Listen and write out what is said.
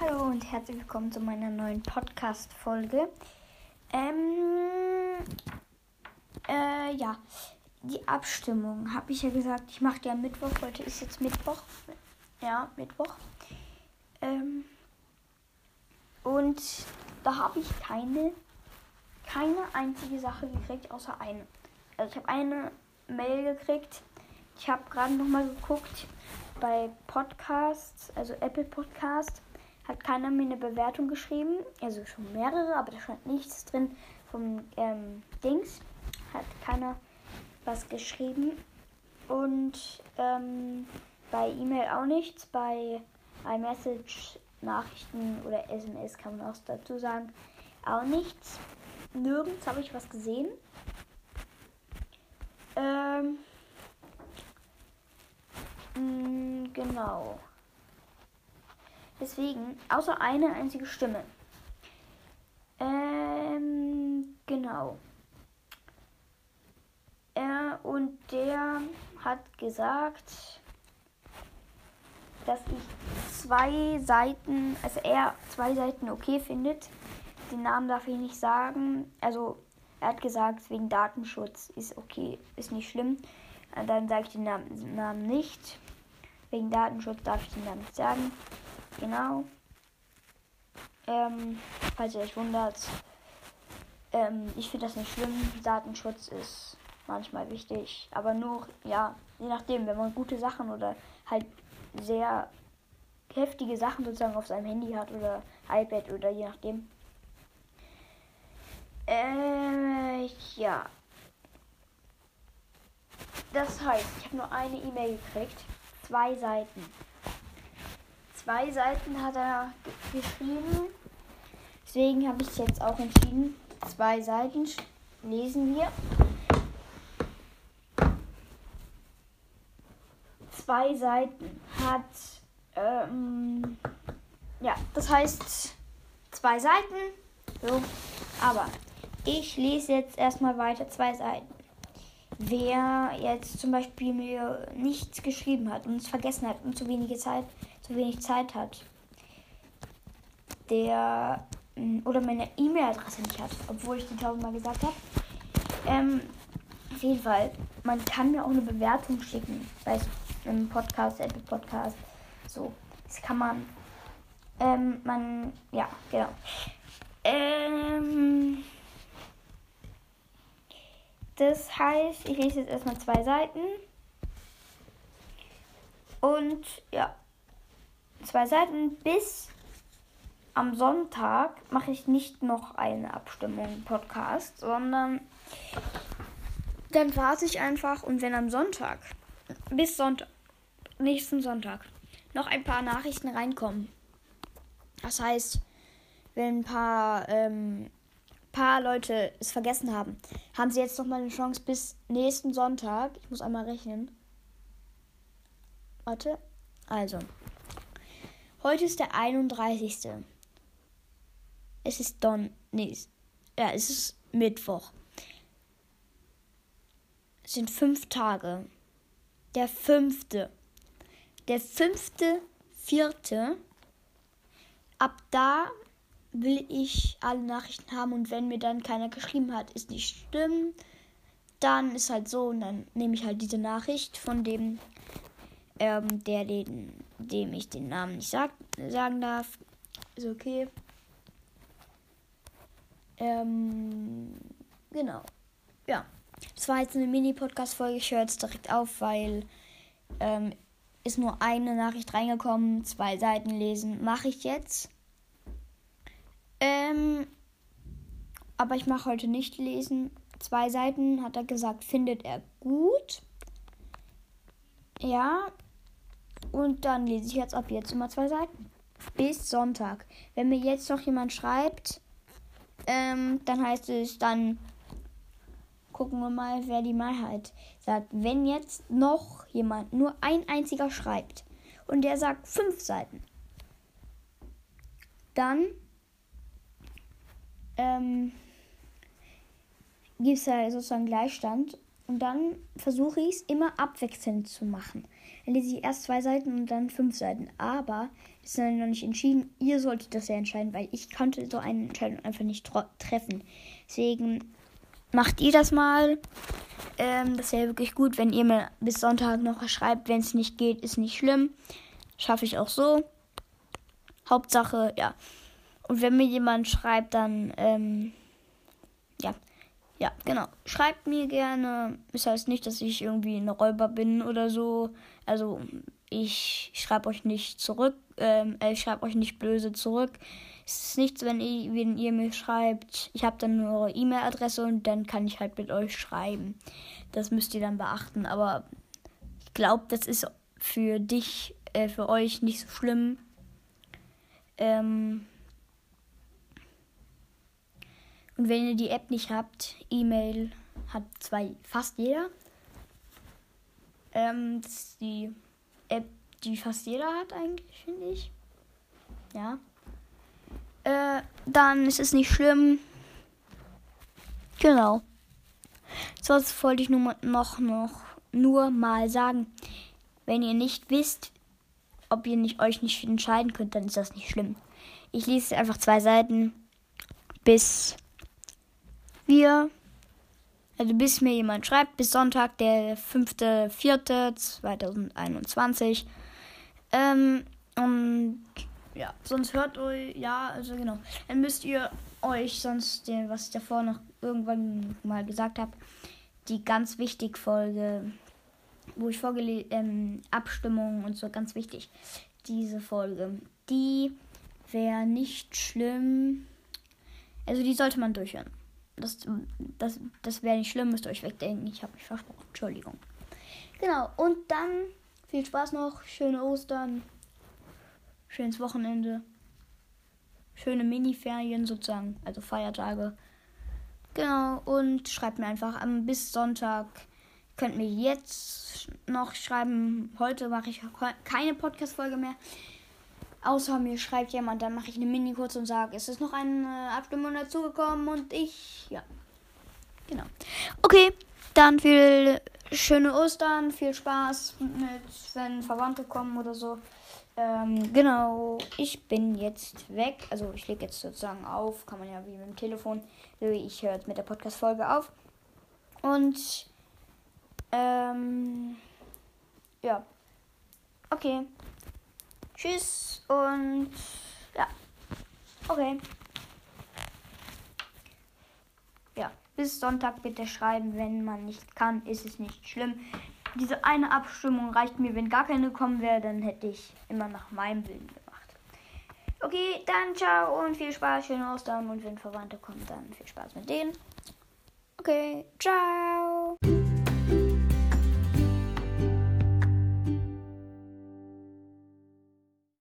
Hallo und herzlich willkommen zu meiner neuen Podcast-Folge. Ähm, äh, ja, die Abstimmung habe ich ja gesagt, ich mache die am Mittwoch. Heute ist jetzt Mittwoch. Ja, Mittwoch. Ähm, und da habe ich keine, keine einzige Sache gekriegt, außer eine. Also ich habe eine Mail gekriegt. Ich habe gerade noch mal geguckt bei Podcasts, also Apple Podcast, hat keiner mir eine Bewertung geschrieben. Also schon mehrere, aber da stand nichts drin vom ähm, Dings. Hat keiner was geschrieben. Und ähm, bei E-Mail auch nichts. Bei iMessage, Nachrichten oder SMS kann man auch dazu sagen, auch nichts. Nirgends habe ich was gesehen. Ähm, mh, mm, genau. Deswegen, außer eine einzige Stimme. Ähm, genau. Er und der hat gesagt, dass ich zwei Seiten, also er zwei Seiten okay findet. Den Namen darf ich nicht sagen. Also er hat gesagt, wegen Datenschutz ist okay, ist nicht schlimm. Dann sage ich den Namen, Namen nicht. Wegen Datenschutz darf ich den Namen nicht sagen. Genau. Ähm, falls ihr euch wundert, ähm, ich finde das nicht schlimm. Datenschutz ist manchmal wichtig, aber nur, ja, je nachdem, wenn man gute Sachen oder halt sehr heftige Sachen sozusagen auf seinem Handy hat oder iPad oder je nachdem. Äh, ja. Das heißt, ich habe nur eine E-Mail gekriegt. Zwei Seiten zwei Seiten hat er geschrieben. Deswegen habe ich jetzt auch entschieden. Zwei Seiten lesen wir. Zwei Seiten hat. Ähm, ja, das heißt zwei Seiten. So, aber ich lese jetzt erstmal weiter zwei Seiten. Wer jetzt zum Beispiel mir nichts geschrieben hat und es vergessen hat und zu wenige Zeit zu wenig Zeit hat, der mm, oder meine E-Mail-Adresse nicht hat, obwohl ich die tausendmal gesagt habe. Ähm, auf jeden Fall, man kann mir auch eine Bewertung schicken bei einem Podcast, Apple Podcast. So, das kann man. Ähm, man, ja, genau. Ähm, das heißt, ich lese jetzt erstmal zwei Seiten. Und ja, zwei Seiten bis am Sonntag mache ich nicht noch eine Abstimmung Podcast, sondern dann warte ich einfach und wenn am Sonntag bis Sonntag nächsten Sonntag noch ein paar Nachrichten reinkommen. Das heißt, wenn ein paar ähm, paar Leute es vergessen haben, haben sie jetzt noch mal eine Chance bis nächsten Sonntag. Ich muss einmal rechnen. Warte. Also, Heute ist der 31. Es ist Don. Nee, ja, es ist Mittwoch. Es sind fünf Tage. Der fünfte. Der fünfte, vierte. Ab da will ich alle Nachrichten haben und wenn mir dann keiner geschrieben hat, ist nicht stimmt, dann ist halt so und dann nehme ich halt diese Nachricht von dem ähm, der, den, dem ich den Namen nicht sag, sagen darf. Ist okay. Ähm, genau. Ja. Das war jetzt eine Mini-Podcast-Folge. Ich höre jetzt direkt auf, weil ähm, ist nur eine Nachricht reingekommen. Zwei Seiten lesen mache ich jetzt. Ähm, aber ich mache heute nicht lesen. Zwei Seiten hat er gesagt, findet er gut. Ja, und dann lese ich jetzt ab jetzt immer zwei Seiten. Bis Sonntag. Wenn mir jetzt noch jemand schreibt, ähm, dann heißt es dann, gucken wir mal, wer die Mehrheit sagt. Wenn jetzt noch jemand, nur ein einziger schreibt und der sagt fünf Seiten, dann ähm, gibt es ja sozusagen Gleichstand Und dann versuche ich es immer abwechselnd zu machen. Dann lese ich erst zwei Seiten und dann fünf Seiten. Aber ist noch nicht entschieden. Ihr solltet das ja entscheiden, weil ich konnte so eine Entscheidung einfach nicht treffen. Deswegen macht ihr das mal. Ähm, das wäre wirklich gut, wenn ihr mir bis Sonntag noch schreibt. Wenn es nicht geht, ist nicht schlimm. Schaffe ich auch so. Hauptsache, ja. Und wenn mir jemand schreibt, dann, ähm, ja. Ja, genau. Schreibt mir gerne. Das heißt nicht, dass ich irgendwie ein Räuber bin oder so. Also, ich schreibe euch nicht zurück. Ähm, ich schreibe euch nicht böse zurück. Es ist nichts, wenn, ich, wenn ihr mir schreibt. Ich habe dann nur eure E-Mail-Adresse und dann kann ich halt mit euch schreiben. Das müsst ihr dann beachten. Aber ich glaube, das ist für dich, äh, für euch nicht so schlimm. Ähm und wenn ihr die App nicht habt, E-Mail hat zwei, fast jeder. Ähm, das ist die App, die fast jeder hat eigentlich, finde ich. Ja. Äh, dann ist es nicht schlimm. Genau. Sonst wollte ich nur noch, noch nur mal sagen, wenn ihr nicht wisst, ob ihr nicht, euch nicht entscheiden könnt, dann ist das nicht schlimm. Ich lese einfach zwei Seiten, bis wir, also bis mir jemand schreibt, bis Sonntag, der 5.4.2021. Ähm, und ja, sonst hört euch, ja, also genau. Dann müsst ihr euch sonst, den, was ich davor noch irgendwann mal gesagt habe, die ganz wichtig Folge, wo ich vorgelesen, ähm, Abstimmung und so, ganz wichtig, diese Folge, die wäre nicht schlimm. Also die sollte man durchhören. Das, das, das wäre nicht schlimm, müsst ihr euch wegdenken. Ich habe mich versprochen. Entschuldigung. Genau, und dann viel Spaß noch, schöne Ostern. Schönes Wochenende. Schöne Mini-Ferien sozusagen, also Feiertage. Genau, und schreibt mir einfach am bis Sonntag. Könnt mir jetzt noch schreiben. Heute mache ich keine Podcast-Folge mehr. Außer mir schreibt jemand, dann mache ich eine Mini kurz und sage, es ist noch eine Abstimmung dazugekommen und ich, ja. Genau. Okay, dann viel schöne Ostern, viel Spaß mit, wenn Verwandte kommen oder so. Ähm, genau, ich bin jetzt weg. Also ich lege jetzt sozusagen auf. Kann man ja wie mit dem Telefon. Ich höre jetzt mit der Podcast-Folge auf. Und ähm, ja. Okay. Tschüss und ja. Okay. Ja, bis Sonntag bitte schreiben, wenn man nicht kann, ist es nicht schlimm diese eine Abstimmung reicht mir. Wenn gar keine kommen wäre, dann hätte ich immer nach meinem Willen gemacht. Okay, dann ciao und viel Spaß, schöne Ostern. Und wenn Verwandte kommen, dann viel Spaß mit denen. Okay, ciao.